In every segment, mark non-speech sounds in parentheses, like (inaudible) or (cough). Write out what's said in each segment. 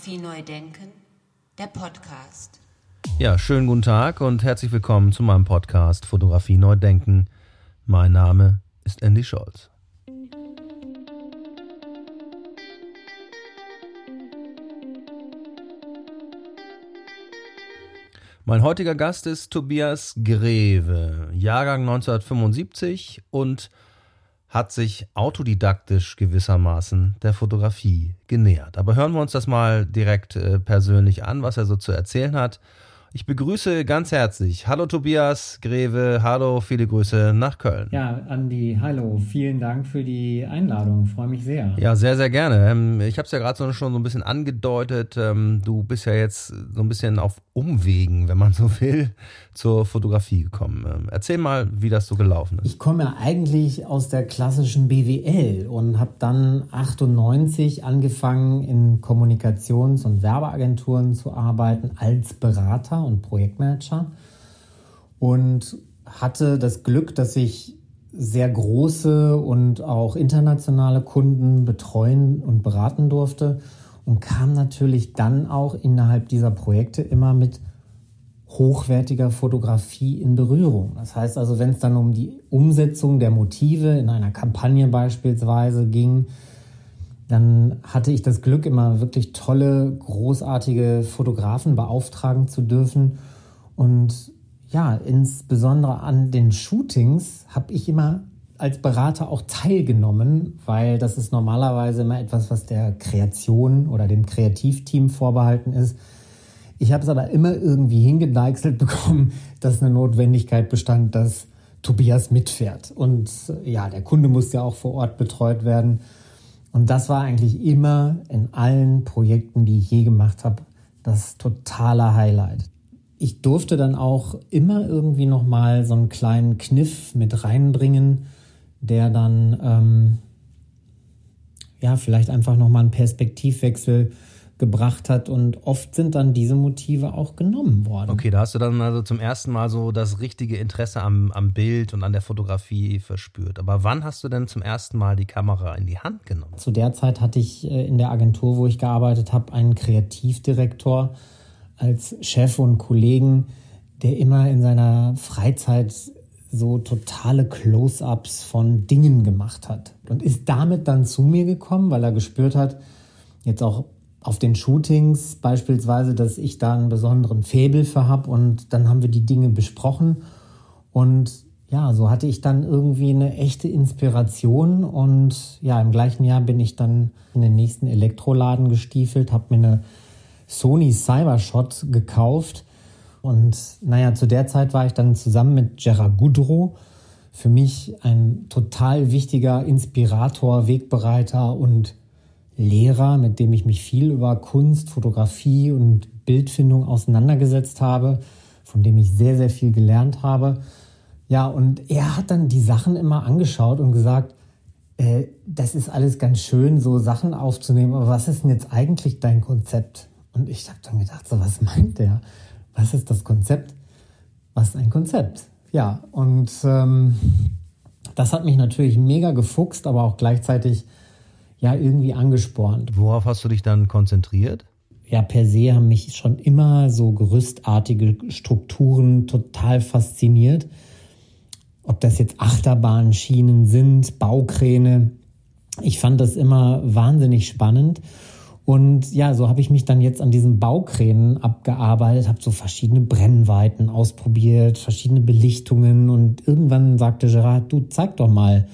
Fotografie neu denken, der Podcast. Ja, schönen guten Tag und herzlich willkommen zu meinem Podcast Fotografie neu denken. Mein Name ist Andy Scholz. Mein heutiger Gast ist Tobias Greve, Jahrgang 1975 und hat sich autodidaktisch gewissermaßen der Fotografie genähert. Aber hören wir uns das mal direkt äh, persönlich an, was er so zu erzählen hat. Ich begrüße ganz herzlich. Hallo Tobias Greve, hallo, viele Grüße nach Köln. Ja, Andi, hallo, vielen Dank für die Einladung, freue mich sehr. Ja, sehr, sehr gerne. Ähm, ich habe es ja gerade schon so ein bisschen angedeutet. Ähm, du bist ja jetzt so ein bisschen auf Umwegen, wenn man (laughs) so will, zur Fotografie gekommen. Ähm, erzähl mal, wie das so gelaufen ist. Ich komme ja eigentlich aus der klassischen BWL und habe dann 98 angefangen, in Kommunikations- und Werbeagenturen zu arbeiten als Berater und Projektmanager und hatte das Glück, dass ich sehr große und auch internationale Kunden betreuen und beraten durfte und kam natürlich dann auch innerhalb dieser Projekte immer mit hochwertiger Fotografie in Berührung. Das heißt also, wenn es dann um die Umsetzung der Motive in einer Kampagne beispielsweise ging, dann hatte ich das Glück, immer wirklich tolle, großartige Fotografen beauftragen zu dürfen. Und ja, insbesondere an den Shootings habe ich immer als Berater auch teilgenommen, weil das ist normalerweise immer etwas, was der Kreation oder dem Kreativteam vorbehalten ist. Ich habe es aber immer irgendwie hingedeichselt (laughs) bekommen, dass eine Notwendigkeit bestand, dass Tobias mitfährt. Und ja, der Kunde muss ja auch vor Ort betreut werden. Und das war eigentlich immer in allen Projekten, die ich je gemacht habe, das totale Highlight. Ich durfte dann auch immer irgendwie noch mal so einen kleinen Kniff mit reinbringen, der dann ähm, ja vielleicht einfach noch mal einen Perspektivwechsel gebracht hat und oft sind dann diese Motive auch genommen worden. Okay, da hast du dann also zum ersten Mal so das richtige Interesse am, am Bild und an der Fotografie verspürt. Aber wann hast du denn zum ersten Mal die Kamera in die Hand genommen? Zu der Zeit hatte ich äh, in der Agentur, wo ich gearbeitet habe, einen Kreativdirektor als Chef und Kollegen, der immer in seiner Freizeit so totale Close-ups von Dingen gemacht hat und ist damit dann zu mir gekommen, weil er gespürt hat, jetzt auch auf den Shootings beispielsweise, dass ich da einen besonderen Faible für habe und dann haben wir die Dinge besprochen. Und ja, so hatte ich dann irgendwie eine echte Inspiration und ja, im gleichen Jahr bin ich dann in den nächsten Elektroladen gestiefelt, habe mir eine Sony Cybershot gekauft. Und naja, zu der Zeit war ich dann zusammen mit Gerard Goudreau für mich ein total wichtiger Inspirator, Wegbereiter und Lehrer, mit dem ich mich viel über Kunst, Fotografie und Bildfindung auseinandergesetzt habe, von dem ich sehr, sehr viel gelernt habe. Ja, und er hat dann die Sachen immer angeschaut und gesagt, äh, das ist alles ganz schön, so Sachen aufzunehmen, aber was ist denn jetzt eigentlich dein Konzept? Und ich habe dann gedacht, so was meint der? Was ist das Konzept? Was ist ein Konzept? Ja, und ähm, das hat mich natürlich mega gefuchst, aber auch gleichzeitig ja irgendwie angespornt. Worauf hast du dich dann konzentriert? Ja, per se haben mich schon immer so gerüstartige Strukturen total fasziniert. Ob das jetzt Achterbahnschienen sind, Baukräne. Ich fand das immer wahnsinnig spannend. Und ja, so habe ich mich dann jetzt an diesen Baukränen abgearbeitet, habe so verschiedene Brennweiten ausprobiert, verschiedene Belichtungen und irgendwann sagte Gerard, du zeig doch mal,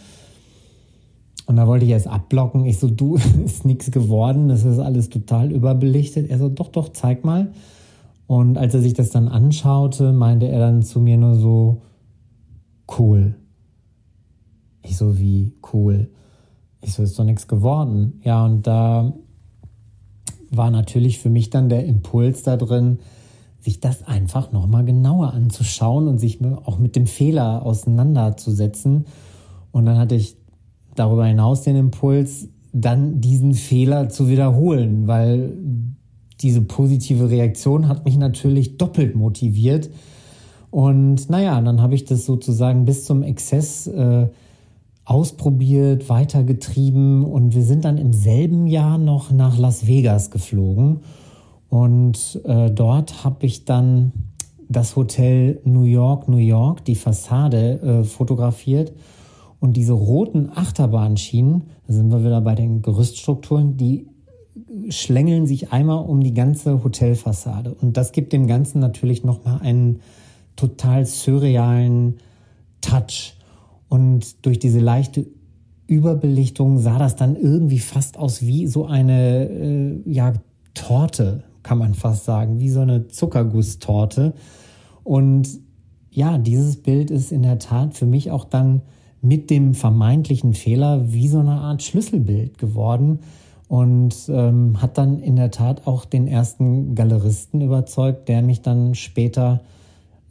und da wollte ich erst abblocken. Ich so, du, (laughs) ist nichts geworden, das ist alles total überbelichtet. Er so, doch, doch, zeig mal. Und als er sich das dann anschaute, meinte er dann zu mir nur so, cool. Ich so, wie cool. Ich so, ist doch nichts geworden. Ja, und da war natürlich für mich dann der Impuls da drin, sich das einfach nochmal genauer anzuschauen und sich auch mit dem Fehler auseinanderzusetzen. Und dann hatte ich darüber hinaus den Impuls, dann diesen Fehler zu wiederholen, weil diese positive Reaktion hat mich natürlich doppelt motiviert. Und naja, dann habe ich das sozusagen bis zum Exzess äh, ausprobiert, weitergetrieben. Und wir sind dann im selben Jahr noch nach Las Vegas geflogen. Und äh, dort habe ich dann das Hotel New York, New York, die Fassade äh, fotografiert und diese roten Achterbahnschienen, da sind wir wieder bei den Gerüststrukturen, die schlängeln sich einmal um die ganze Hotelfassade und das gibt dem Ganzen natürlich nochmal einen total surrealen Touch. Und durch diese leichte Überbelichtung sah das dann irgendwie fast aus wie so eine äh, ja, Torte, kann man fast sagen, wie so eine Zuckergusstorte. Und ja, dieses Bild ist in der Tat für mich auch dann mit dem vermeintlichen Fehler wie so eine Art Schlüsselbild geworden und ähm, hat dann in der Tat auch den ersten Galeristen überzeugt, der mich dann später,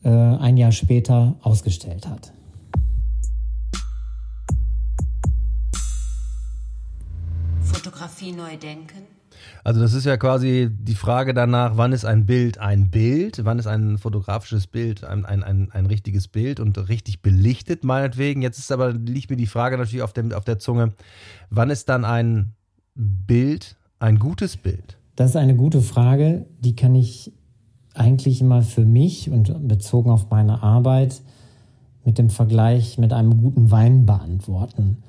äh, ein Jahr später, ausgestellt hat. Fotografie neu denken? Also das ist ja quasi die Frage danach, wann ist ein Bild ein Bild, wann ist ein fotografisches Bild ein, ein, ein, ein richtiges Bild und richtig belichtet meinetwegen. Jetzt ist aber, liegt mir die Frage natürlich auf, dem, auf der Zunge, wann ist dann ein Bild ein gutes Bild? Das ist eine gute Frage, die kann ich eigentlich immer für mich und bezogen auf meine Arbeit mit dem Vergleich mit einem guten Wein beantworten.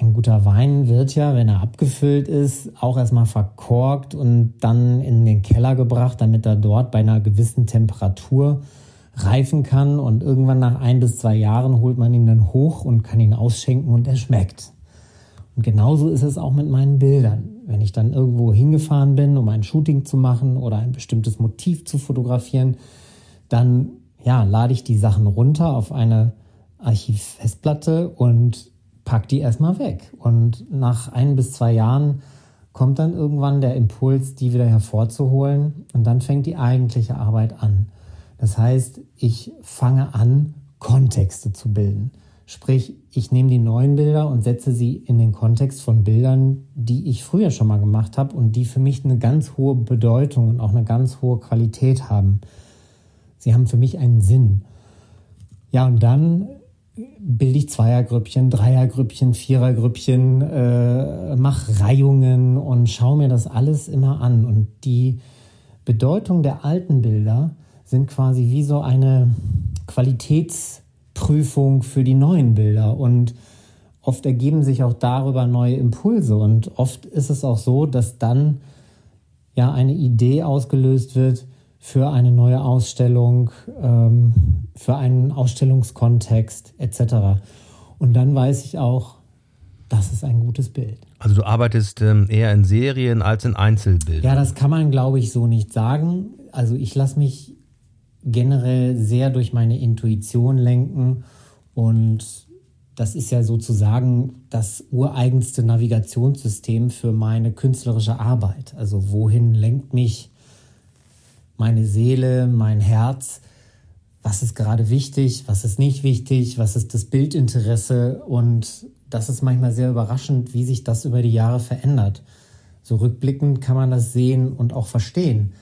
Ein guter Wein wird ja, wenn er abgefüllt ist, auch erstmal verkorkt und dann in den Keller gebracht, damit er dort bei einer gewissen Temperatur reifen kann. Und irgendwann nach ein bis zwei Jahren holt man ihn dann hoch und kann ihn ausschenken und er schmeckt. Und genauso ist es auch mit meinen Bildern. Wenn ich dann irgendwo hingefahren bin, um ein Shooting zu machen oder ein bestimmtes Motiv zu fotografieren, dann ja, lade ich die Sachen runter auf eine Archivfestplatte und pack die erstmal weg. Und nach ein bis zwei Jahren kommt dann irgendwann der Impuls, die wieder hervorzuholen. Und dann fängt die eigentliche Arbeit an. Das heißt, ich fange an, Kontexte zu bilden. Sprich, ich nehme die neuen Bilder und setze sie in den Kontext von Bildern, die ich früher schon mal gemacht habe und die für mich eine ganz hohe Bedeutung und auch eine ganz hohe Qualität haben. Sie haben für mich einen Sinn. Ja, und dann bilde ich Zweiergrüppchen, Dreiergrüppchen, Vierergrüppchen, äh, mache Reihungen und schaue mir das alles immer an. Und die Bedeutung der alten Bilder sind quasi wie so eine Qualitätsprüfung für die neuen Bilder. Und oft ergeben sich auch darüber neue Impulse. Und oft ist es auch so, dass dann ja eine Idee ausgelöst wird, für eine neue Ausstellung, ähm, für einen Ausstellungskontext etc. Und dann weiß ich auch, das ist ein gutes Bild. Also du arbeitest ähm, eher in Serien als in Einzelbildern. Ja, das kann man, glaube ich, so nicht sagen. Also ich lasse mich generell sehr durch meine Intuition lenken und das ist ja sozusagen das ureigenste Navigationssystem für meine künstlerische Arbeit. Also wohin lenkt mich meine Seele, mein Herz, was ist gerade wichtig, was ist nicht wichtig, was ist das Bildinteresse und das ist manchmal sehr überraschend, wie sich das über die Jahre verändert. So rückblickend kann man das sehen und auch verstehen.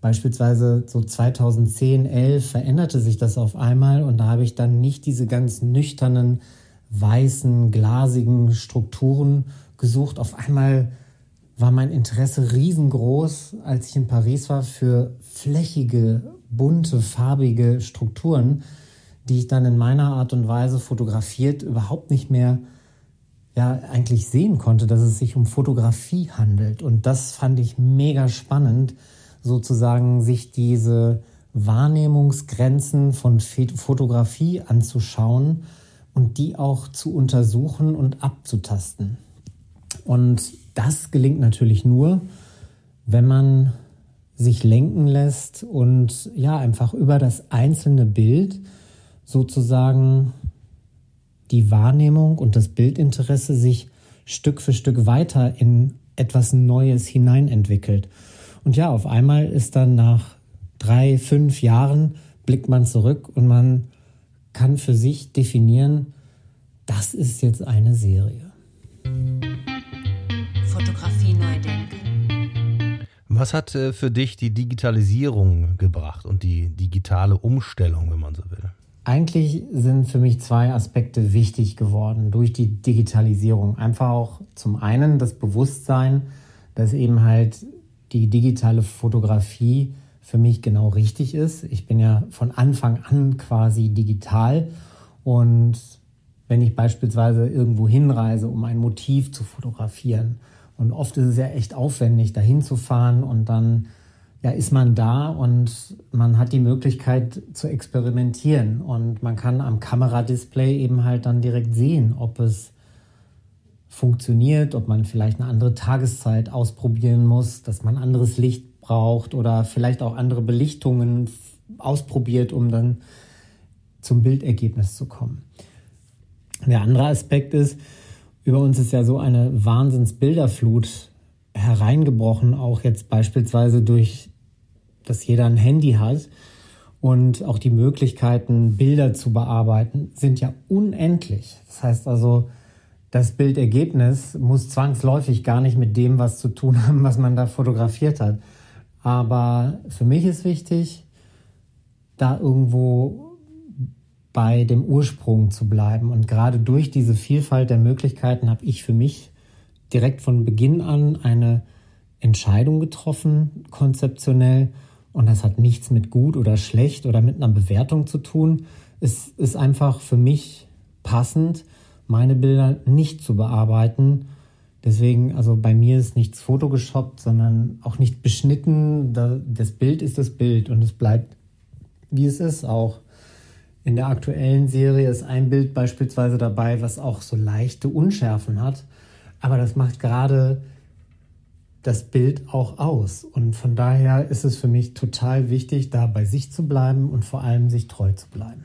Beispielsweise so 2010, 11 veränderte sich das auf einmal und da habe ich dann nicht diese ganz nüchternen, weißen, glasigen Strukturen gesucht. Auf einmal war mein Interesse riesengroß, als ich in Paris war, für flächige, bunte, farbige Strukturen, die ich dann in meiner Art und Weise fotografiert überhaupt nicht mehr ja eigentlich sehen konnte, dass es sich um Fotografie handelt. Und das fand ich mega spannend, sozusagen sich diese Wahrnehmungsgrenzen von Fotografie anzuschauen und die auch zu untersuchen und abzutasten. Und das gelingt natürlich nur, wenn man sich lenken lässt und ja, einfach über das einzelne Bild sozusagen die Wahrnehmung und das Bildinteresse sich Stück für Stück weiter in etwas Neues hineinentwickelt. Und ja, auf einmal ist dann nach drei, fünf Jahren blickt man zurück und man kann für sich definieren, das ist jetzt eine Serie. Was hat äh, für dich die Digitalisierung gebracht und die digitale Umstellung, wenn man so will? Eigentlich sind für mich zwei Aspekte wichtig geworden durch die Digitalisierung. Einfach auch zum einen das Bewusstsein, dass eben halt die digitale Fotografie für mich genau richtig ist. Ich bin ja von Anfang an quasi digital und wenn ich beispielsweise irgendwo hinreise, um ein Motiv zu fotografieren, und oft ist es ja echt aufwendig, dahin zu fahren und dann ja, ist man da und man hat die Möglichkeit zu experimentieren und man kann am Kameradisplay eben halt dann direkt sehen, ob es funktioniert, ob man vielleicht eine andere Tageszeit ausprobieren muss, dass man anderes Licht braucht oder vielleicht auch andere Belichtungen ausprobiert, um dann zum Bildergebnis zu kommen. Der andere Aspekt ist, über uns ist ja so eine Wahnsinnsbilderflut hereingebrochen, auch jetzt beispielsweise durch, dass jeder ein Handy hat und auch die Möglichkeiten, Bilder zu bearbeiten, sind ja unendlich. Das heißt also, das Bildergebnis muss zwangsläufig gar nicht mit dem was zu tun haben, was man da fotografiert hat. Aber für mich ist wichtig, da irgendwo bei dem Ursprung zu bleiben. Und gerade durch diese Vielfalt der Möglichkeiten habe ich für mich direkt von Beginn an eine Entscheidung getroffen, konzeptionell. Und das hat nichts mit gut oder schlecht oder mit einer Bewertung zu tun. Es ist einfach für mich passend, meine Bilder nicht zu bearbeiten. Deswegen, also bei mir ist nichts photogeshoppt, sondern auch nicht beschnitten. Das Bild ist das Bild und es bleibt, wie es ist. Auch in der aktuellen Serie ist ein Bild beispielsweise dabei, was auch so leichte Unschärfen hat. Aber das macht gerade das Bild auch aus. Und von daher ist es für mich total wichtig, da bei sich zu bleiben und vor allem sich treu zu bleiben.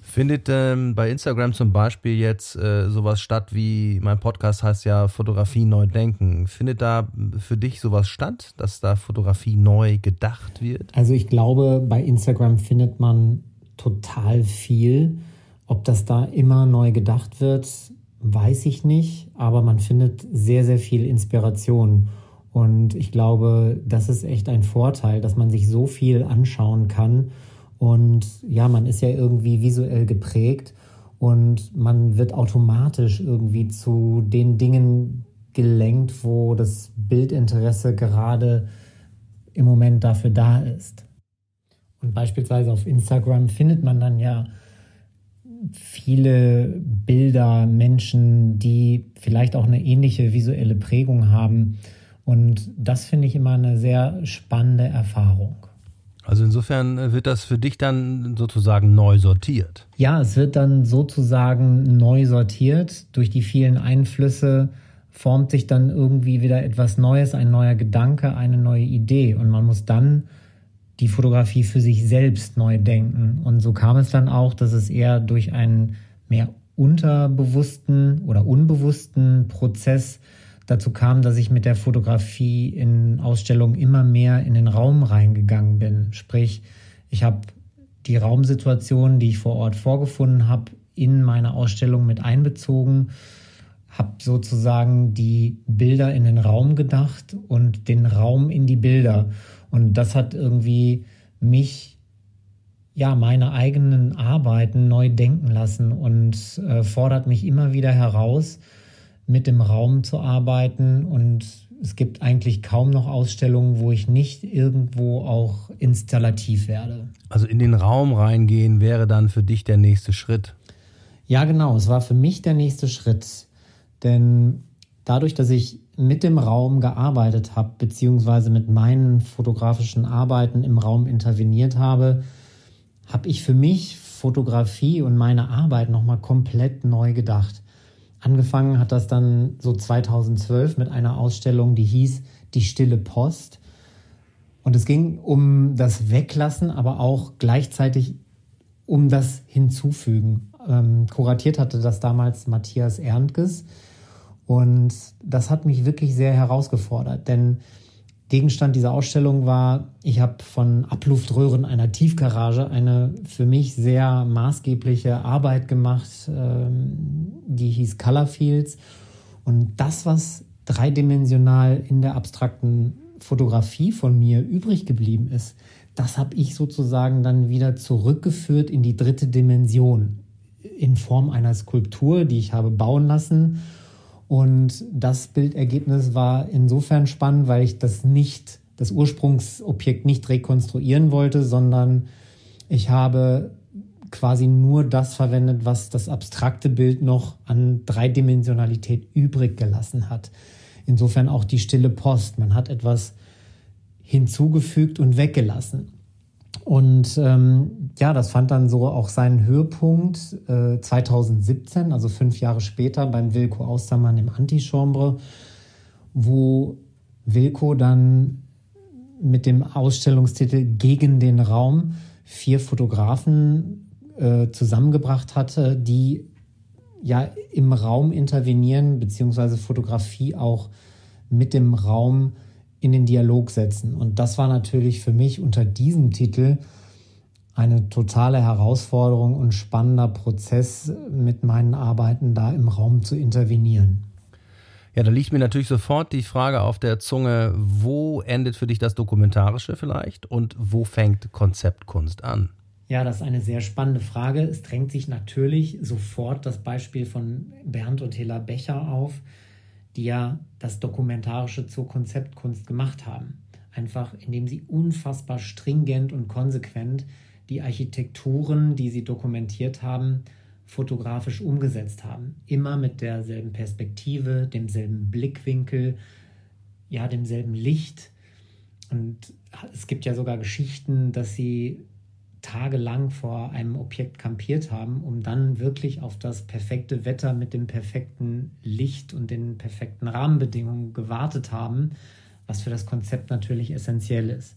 Findet ähm, bei Instagram zum Beispiel jetzt äh, sowas statt wie, mein Podcast heißt ja Fotografie neu denken. Findet da für dich sowas statt, dass da Fotografie neu gedacht wird? Also ich glaube, bei Instagram findet man total viel. Ob das da immer neu gedacht wird, weiß ich nicht, aber man findet sehr, sehr viel Inspiration. Und ich glaube, das ist echt ein Vorteil, dass man sich so viel anschauen kann und ja, man ist ja irgendwie visuell geprägt und man wird automatisch irgendwie zu den Dingen gelenkt, wo das Bildinteresse gerade im Moment dafür da ist. Und beispielsweise auf Instagram findet man dann ja viele Bilder, Menschen, die vielleicht auch eine ähnliche visuelle Prägung haben. Und das finde ich immer eine sehr spannende Erfahrung. Also insofern wird das für dich dann sozusagen neu sortiert. Ja, es wird dann sozusagen neu sortiert. Durch die vielen Einflüsse formt sich dann irgendwie wieder etwas Neues, ein neuer Gedanke, eine neue Idee. Und man muss dann die Fotografie für sich selbst neu denken. Und so kam es dann auch, dass es eher durch einen mehr unterbewussten oder unbewussten Prozess dazu kam, dass ich mit der Fotografie in Ausstellungen immer mehr in den Raum reingegangen bin. Sprich, ich habe die Raumsituation, die ich vor Ort vorgefunden habe, in meine Ausstellung mit einbezogen, habe sozusagen die Bilder in den Raum gedacht und den Raum in die Bilder. Und das hat irgendwie mich, ja, meine eigenen Arbeiten neu denken lassen und äh, fordert mich immer wieder heraus, mit dem Raum zu arbeiten und es gibt eigentlich kaum noch Ausstellungen, wo ich nicht irgendwo auch installativ werde. Also in den Raum reingehen wäre dann für dich der nächste Schritt. Ja, genau, es war für mich der nächste Schritt. Denn dadurch, dass ich mit dem Raum gearbeitet habe, beziehungsweise mit meinen fotografischen Arbeiten im Raum interveniert habe, habe ich für mich Fotografie und meine Arbeit nochmal komplett neu gedacht. Angefangen hat das dann so 2012 mit einer Ausstellung, die hieß Die stille Post. Und es ging um das Weglassen, aber auch gleichzeitig um das Hinzufügen. Ähm, kuratiert hatte das damals Matthias Erntges. Und das hat mich wirklich sehr herausgefordert, denn Gegenstand dieser Ausstellung war, ich habe von Abluftröhren einer Tiefgarage eine für mich sehr maßgebliche Arbeit gemacht, ähm, die hieß Colorfields. Und das, was dreidimensional in der abstrakten Fotografie von mir übrig geblieben ist, das habe ich sozusagen dann wieder zurückgeführt in die dritte Dimension in Form einer Skulptur, die ich habe bauen lassen. Und das Bildergebnis war insofern spannend, weil ich das nicht, das Ursprungsobjekt nicht rekonstruieren wollte, sondern ich habe quasi nur das verwendet, was das abstrakte Bild noch an Dreidimensionalität übrig gelassen hat. Insofern auch die stille Post. Man hat etwas hinzugefügt und weggelassen. Und ähm, ja, das fand dann so auch seinen Höhepunkt äh, 2017, also fünf Jahre später beim Wilco Austermann im Antichambre, wo Wilco dann mit dem Ausstellungstitel Gegen den Raum vier Fotografen äh, zusammengebracht hatte, die ja im Raum intervenieren, beziehungsweise Fotografie auch mit dem Raum in den Dialog setzen. Und das war natürlich für mich unter diesem Titel eine totale Herausforderung und spannender Prozess mit meinen Arbeiten da im Raum zu intervenieren. Ja, da liegt mir natürlich sofort die Frage auf der Zunge, wo endet für dich das Dokumentarische vielleicht und wo fängt Konzeptkunst an? Ja, das ist eine sehr spannende Frage. Es drängt sich natürlich sofort das Beispiel von Bernd und Hilla Becher auf, die ja das Dokumentarische zur Konzeptkunst gemacht haben. Einfach indem sie unfassbar stringent und konsequent die Architekturen, die sie dokumentiert haben, fotografisch umgesetzt haben. Immer mit derselben Perspektive, demselben Blickwinkel, ja, demselben Licht. Und es gibt ja sogar Geschichten, dass sie tagelang vor einem Objekt kampiert haben, um dann wirklich auf das perfekte Wetter mit dem perfekten Licht und den perfekten Rahmenbedingungen gewartet haben, was für das Konzept natürlich essentiell ist.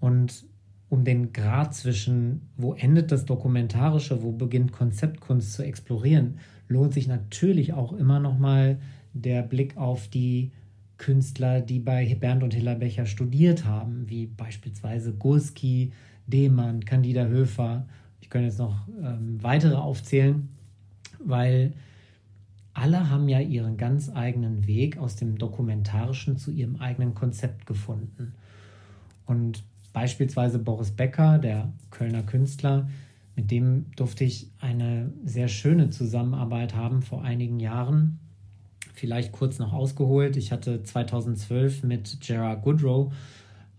Und um den Grad zwischen, wo endet das Dokumentarische, wo beginnt Konzeptkunst zu explorieren, lohnt sich natürlich auch immer noch mal der Blick auf die Künstler, die bei Bernd und Hiller Becher studiert haben, wie beispielsweise Gurski, Demann, Candida Höfer. Ich könnte jetzt noch ähm, weitere aufzählen, weil alle haben ja ihren ganz eigenen Weg aus dem Dokumentarischen zu ihrem eigenen Konzept gefunden. Und beispielsweise Boris Becker, der Kölner Künstler, mit dem durfte ich eine sehr schöne Zusammenarbeit haben vor einigen Jahren. Vielleicht kurz noch ausgeholt. Ich hatte 2012 mit Gerard Goodrow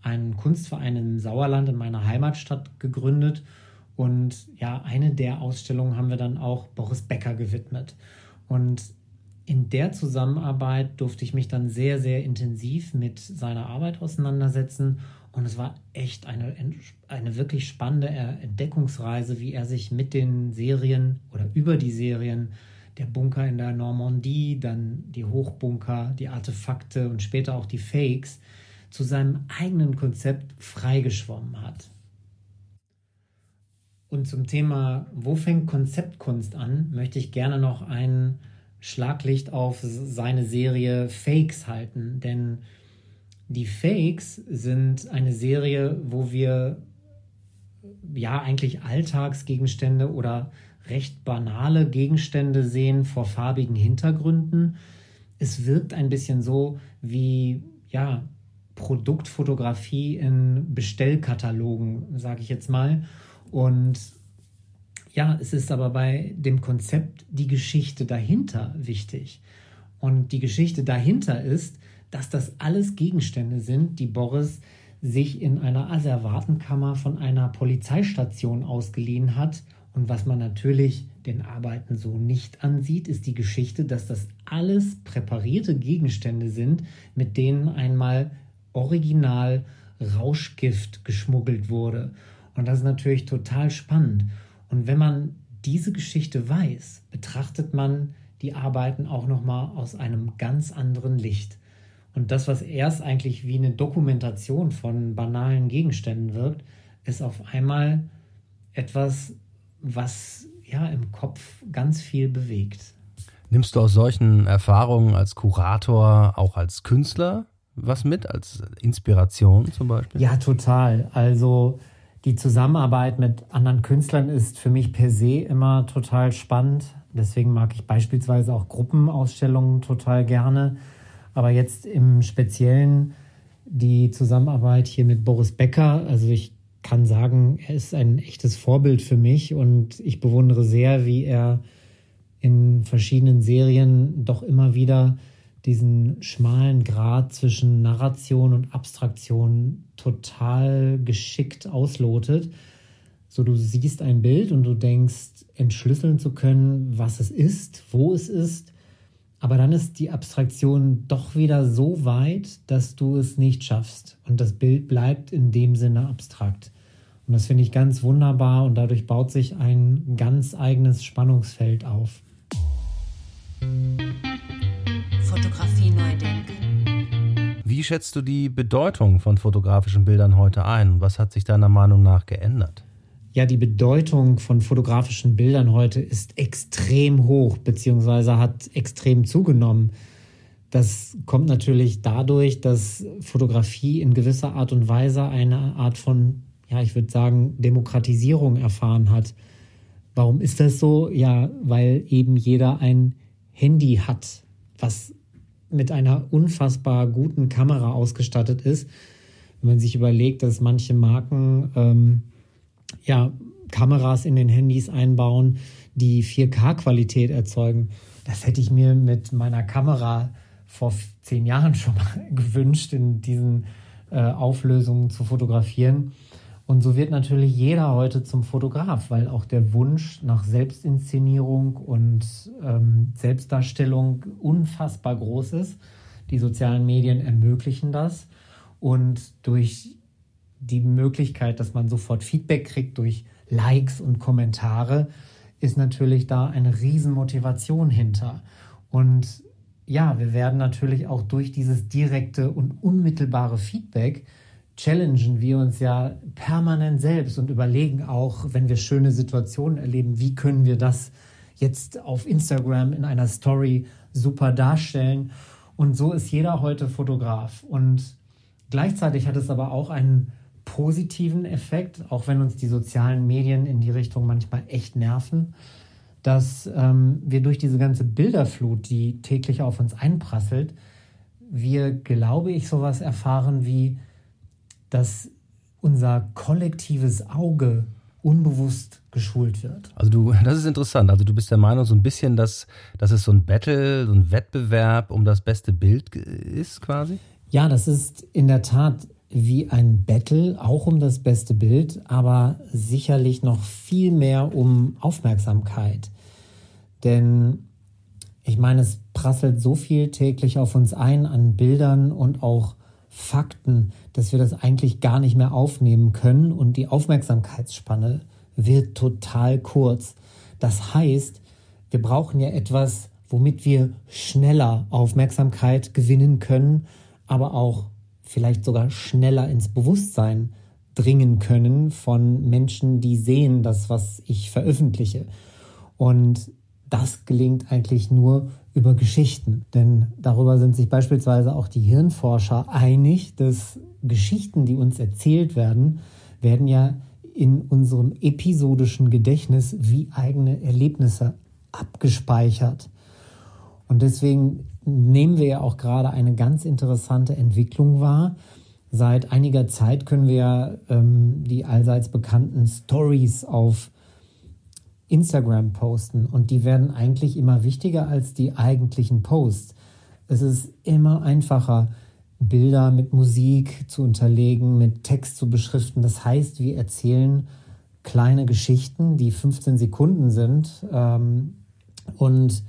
einen Kunstverein im Sauerland in meiner Heimatstadt gegründet. Und ja, eine der Ausstellungen haben wir dann auch Boris Becker gewidmet. Und in der Zusammenarbeit durfte ich mich dann sehr, sehr intensiv mit seiner Arbeit auseinandersetzen. Und es war echt eine, eine wirklich spannende Entdeckungsreise, wie er sich mit den Serien oder über die Serien der Bunker in der Normandie, dann die Hochbunker, die Artefakte und später auch die Fakes zu seinem eigenen Konzept freigeschwommen hat. Und zum Thema, wo fängt Konzeptkunst an, möchte ich gerne noch ein Schlaglicht auf seine Serie Fakes halten. Denn die Fakes sind eine Serie, wo wir ja eigentlich Alltagsgegenstände oder recht banale Gegenstände sehen vor farbigen Hintergründen. Es wirkt ein bisschen so wie ja Produktfotografie in Bestellkatalogen, sage ich jetzt mal. Und ja, es ist aber bei dem Konzept die Geschichte dahinter wichtig. Und die Geschichte dahinter ist, dass das alles Gegenstände sind, die Boris sich in einer Asservatenkammer von einer Polizeistation ausgeliehen hat. Und was man natürlich den Arbeiten so nicht ansieht, ist die Geschichte, dass das alles präparierte Gegenstände sind, mit denen einmal Original Rauschgift geschmuggelt wurde. Und das ist natürlich total spannend. Und wenn man diese Geschichte weiß, betrachtet man die Arbeiten auch noch mal aus einem ganz anderen Licht. Und das, was erst eigentlich wie eine Dokumentation von banalen Gegenständen wirkt, ist auf einmal etwas, was ja im Kopf ganz viel bewegt. Nimmst du aus solchen Erfahrungen als Kurator, auch als Künstler was mit, als Inspiration zum Beispiel? Ja, total. Also die Zusammenarbeit mit anderen Künstlern ist für mich per se immer total spannend. Deswegen mag ich beispielsweise auch Gruppenausstellungen total gerne. Aber jetzt im Speziellen die Zusammenarbeit hier mit Boris Becker. Also ich kann sagen, er ist ein echtes Vorbild für mich und ich bewundere sehr, wie er in verschiedenen Serien doch immer wieder diesen schmalen Grad zwischen Narration und Abstraktion total geschickt auslotet. So du siehst ein Bild und du denkst, entschlüsseln zu können, was es ist, wo es ist. Aber dann ist die Abstraktion doch wieder so weit, dass du es nicht schaffst. Und das Bild bleibt in dem Sinne abstrakt. Und das finde ich ganz wunderbar und dadurch baut sich ein ganz eigenes Spannungsfeld auf. Fotografie neu denken. Wie schätzt du die Bedeutung von fotografischen Bildern heute ein und was hat sich deiner Meinung nach geändert? Ja, die Bedeutung von fotografischen Bildern heute ist extrem hoch, beziehungsweise hat extrem zugenommen. Das kommt natürlich dadurch, dass Fotografie in gewisser Art und Weise eine Art von, ja, ich würde sagen, Demokratisierung erfahren hat. Warum ist das so? Ja, weil eben jeder ein Handy hat, was mit einer unfassbar guten Kamera ausgestattet ist. Wenn man sich überlegt, dass manche Marken ähm, ja, Kameras in den Handys einbauen, die 4K-Qualität erzeugen. Das hätte ich mir mit meiner Kamera vor zehn Jahren schon mal (laughs) gewünscht, in diesen äh, Auflösungen zu fotografieren. Und so wird natürlich jeder heute zum Fotograf, weil auch der Wunsch nach Selbstinszenierung und ähm, Selbstdarstellung unfassbar groß ist. Die sozialen Medien ermöglichen das. Und durch die Möglichkeit, dass man sofort Feedback kriegt durch Likes und Kommentare, ist natürlich da eine Riesenmotivation hinter. Und ja, wir werden natürlich auch durch dieses direkte und unmittelbare Feedback challengen wir uns ja permanent selbst und überlegen auch, wenn wir schöne Situationen erleben, wie können wir das jetzt auf Instagram in einer Story super darstellen. Und so ist jeder heute Fotograf. Und gleichzeitig hat es aber auch einen positiven Effekt, auch wenn uns die sozialen Medien in die Richtung manchmal echt nerven, dass ähm, wir durch diese ganze Bilderflut, die täglich auf uns einprasselt, wir, glaube ich, sowas erfahren wie, dass unser kollektives Auge unbewusst geschult wird. Also du, (laughs) das ist interessant. Also du bist der Meinung so ein bisschen, dass, dass es so ein Battle, so ein Wettbewerb um das beste Bild ist quasi? Ja, das ist in der Tat wie ein Battle, auch um das beste Bild, aber sicherlich noch viel mehr um Aufmerksamkeit. Denn ich meine, es prasselt so viel täglich auf uns ein an Bildern und auch Fakten, dass wir das eigentlich gar nicht mehr aufnehmen können und die Aufmerksamkeitsspanne wird total kurz. Das heißt, wir brauchen ja etwas, womit wir schneller Aufmerksamkeit gewinnen können, aber auch vielleicht sogar schneller ins Bewusstsein dringen können von Menschen, die sehen das, was ich veröffentliche. Und das gelingt eigentlich nur über Geschichten. Denn darüber sind sich beispielsweise auch die Hirnforscher einig, dass Geschichten, die uns erzählt werden, werden ja in unserem episodischen Gedächtnis wie eigene Erlebnisse abgespeichert. Und deswegen nehmen wir ja auch gerade eine ganz interessante Entwicklung wahr. Seit einiger Zeit können wir ähm, die allseits bekannten Stories auf Instagram posten und die werden eigentlich immer wichtiger als die eigentlichen Posts. Es ist immer einfacher, Bilder mit Musik zu unterlegen, mit Text zu beschriften. Das heißt, wir erzählen kleine Geschichten, die 15 Sekunden sind ähm, und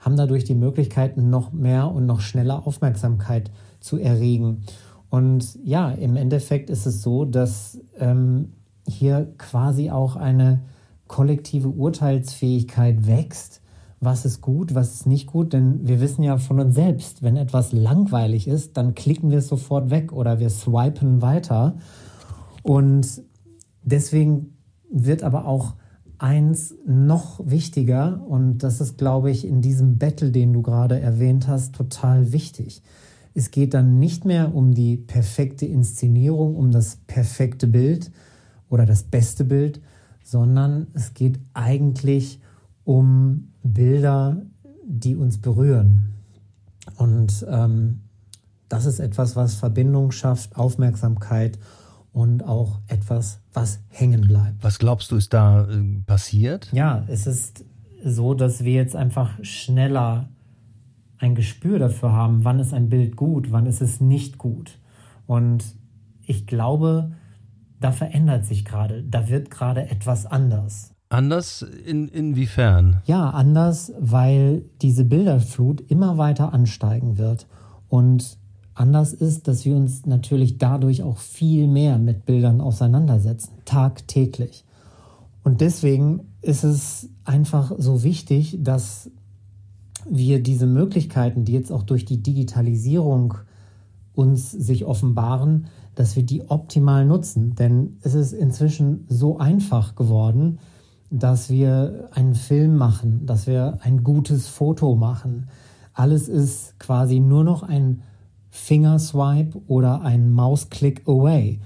haben dadurch die Möglichkeit, noch mehr und noch schneller Aufmerksamkeit zu erregen. Und ja, im Endeffekt ist es so, dass ähm, hier quasi auch eine kollektive Urteilsfähigkeit wächst. Was ist gut, was ist nicht gut? Denn wir wissen ja von uns selbst, wenn etwas langweilig ist, dann klicken wir es sofort weg oder wir swipen weiter. Und deswegen wird aber auch eins noch wichtiger und das ist, glaube ich, in diesem Battle, den du gerade erwähnt hast, total wichtig. Es geht dann nicht mehr um die perfekte Inszenierung, um das perfekte Bild oder das beste Bild, sondern es geht eigentlich um Bilder, die uns berühren. Und ähm, Das ist etwas, was Verbindung schafft, Aufmerksamkeit und auch etwas, was hängen bleibt. Was glaubst du, ist da äh, passiert? Ja, es ist so, dass wir jetzt einfach schneller ein Gespür dafür haben, wann ist ein Bild gut, wann ist es nicht gut. Und ich glaube, da verändert sich gerade, da wird gerade etwas anders. Anders in, inwiefern? Ja, anders, weil diese Bilderflut immer weiter ansteigen wird. Und anders ist, dass wir uns natürlich dadurch auch viel mehr mit Bildern auseinandersetzen, tagtäglich. Und deswegen ist es einfach so wichtig, dass wir diese Möglichkeiten, die jetzt auch durch die Digitalisierung uns sich offenbaren, dass wir die optimal nutzen. Denn es ist inzwischen so einfach geworden, dass wir einen Film machen, dass wir ein gutes Foto machen. Alles ist quasi nur noch ein Fingerswipe oder ein Mausklick away.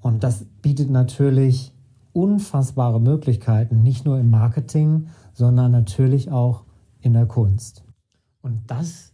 Und das bietet natürlich unfassbare Möglichkeiten, nicht nur im Marketing, sondern natürlich auch in der Kunst. Und das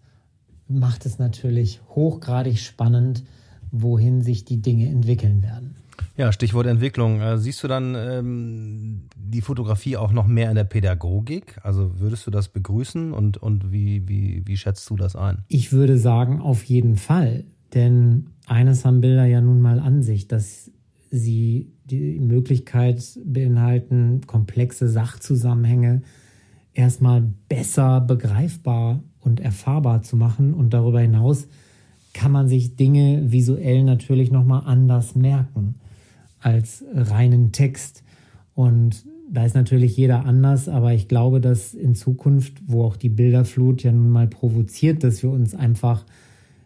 macht es natürlich hochgradig spannend, wohin sich die Dinge entwickeln werden. Ja, Stichwort Entwicklung. Äh, siehst du dann ähm, die Fotografie auch noch mehr in der Pädagogik? Also würdest du das begrüßen und, und wie, wie, wie schätzt du das ein? Ich würde sagen, auf jeden Fall. Denn eines haben Bilder ja nun mal an sich, dass sie die Möglichkeit beinhalten, komplexe Sachzusammenhänge erstmal besser begreifbar und erfahrbar zu machen. Und darüber hinaus kann man sich Dinge visuell natürlich nochmal anders merken als reinen Text. Und da ist natürlich jeder anders, aber ich glaube, dass in Zukunft, wo auch die Bilderflut ja nun mal provoziert, dass wir uns einfach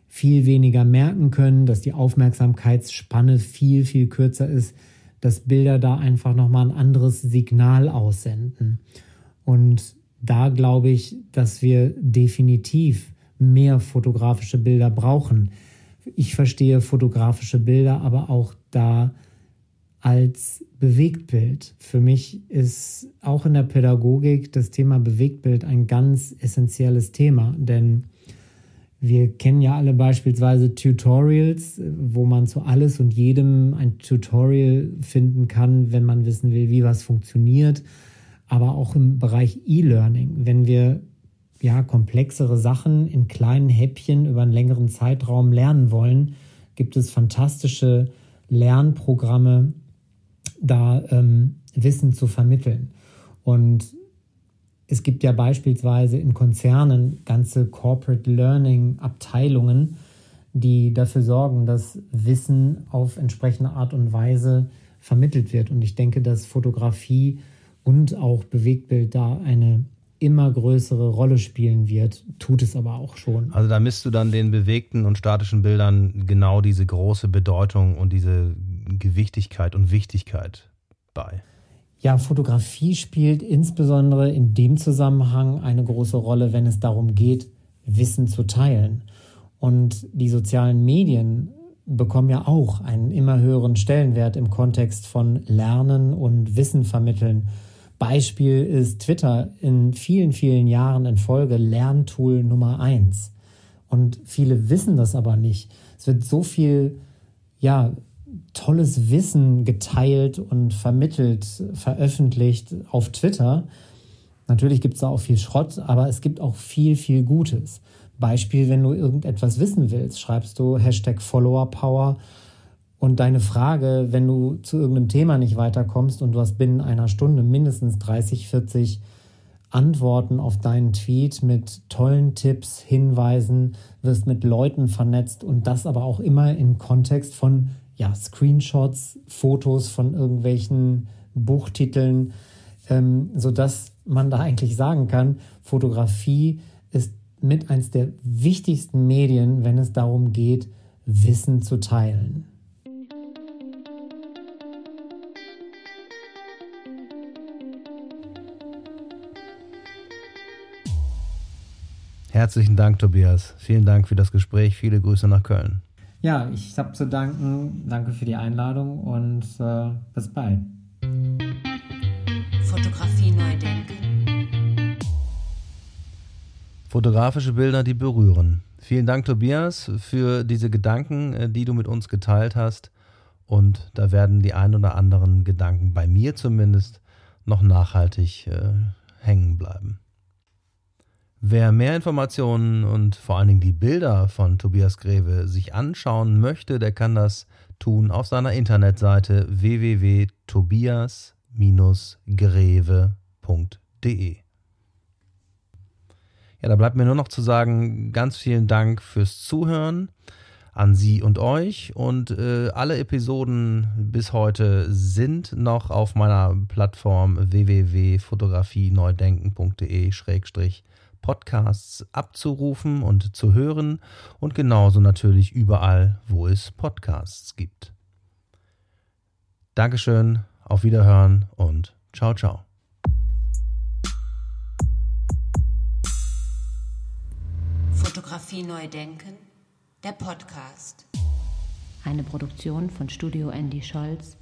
viel weniger merken können, dass die Aufmerksamkeitsspanne viel, viel kürzer ist, dass Bilder da einfach nochmal ein anderes Signal aussenden. Und da glaube ich, dass wir definitiv mehr fotografische Bilder brauchen. Ich verstehe fotografische Bilder aber auch da als Bewegtbild. Für mich ist auch in der Pädagogik das Thema Bewegtbild ein ganz essentielles Thema, denn wir kennen ja alle beispielsweise Tutorials, wo man zu alles und jedem ein Tutorial finden kann, wenn man wissen will, wie was funktioniert. Aber auch im Bereich E-Learning, wenn wir ja komplexere Sachen in kleinen Häppchen über einen längeren Zeitraum lernen wollen, gibt es fantastische Lernprogramme, da ähm, Wissen zu vermitteln. Und es gibt ja beispielsweise in Konzernen ganze Corporate Learning Abteilungen, die dafür sorgen, dass Wissen auf entsprechende Art und Weise vermittelt wird. Und ich denke, dass Fotografie und auch Bewegtbild da eine immer größere Rolle spielen wird, tut es aber auch schon. Also da misst du dann den bewegten und statischen Bildern genau diese große Bedeutung und diese Gewichtigkeit und Wichtigkeit bei. Ja, Fotografie spielt insbesondere in dem Zusammenhang eine große Rolle, wenn es darum geht, Wissen zu teilen. Und die sozialen Medien bekommen ja auch einen immer höheren Stellenwert im Kontext von Lernen und Wissen vermitteln. Beispiel ist Twitter in vielen, vielen Jahren in Folge Lerntool Nummer eins. Und viele wissen das aber nicht. Es wird so viel, ja, tolles Wissen geteilt und vermittelt, veröffentlicht auf Twitter. Natürlich gibt es da auch viel Schrott, aber es gibt auch viel, viel Gutes. Beispiel, wenn du irgendetwas wissen willst, schreibst du Hashtag Follower und deine Frage, wenn du zu irgendeinem Thema nicht weiterkommst und du hast binnen einer Stunde mindestens 30, 40 Antworten auf deinen Tweet mit tollen Tipps, Hinweisen, wirst mit Leuten vernetzt und das aber auch immer im Kontext von ja, Screenshots, Fotos von irgendwelchen Buchtiteln, ähm, sodass man da eigentlich sagen kann, Fotografie ist mit eins der wichtigsten Medien, wenn es darum geht, Wissen zu teilen. Herzlichen Dank, Tobias. Vielen Dank für das Gespräch. Viele Grüße nach Köln. Ja, ich habe zu danken. Danke für die Einladung und äh, bis bald. Fotografie neu denken. Fotografische Bilder, die berühren. Vielen Dank, Tobias, für diese Gedanken, äh, die du mit uns geteilt hast. Und da werden die ein oder anderen Gedanken bei mir zumindest noch nachhaltig äh, hängen bleiben. Wer mehr Informationen und vor allen Dingen die Bilder von Tobias Greve sich anschauen möchte, der kann das tun auf seiner Internetseite www.tobias-greve.de. Ja, da bleibt mir nur noch zu sagen, ganz vielen Dank fürs Zuhören an Sie und euch. Und äh, alle Episoden bis heute sind noch auf meiner Plattform www.fotografieneudenken.de-podcasts abzurufen und zu hören und genauso natürlich überall, wo es Podcasts gibt. Dankeschön, auf Wiederhören und ciao, ciao. Fotografie neu denken, der Podcast. Eine Produktion von Studio Andy Scholz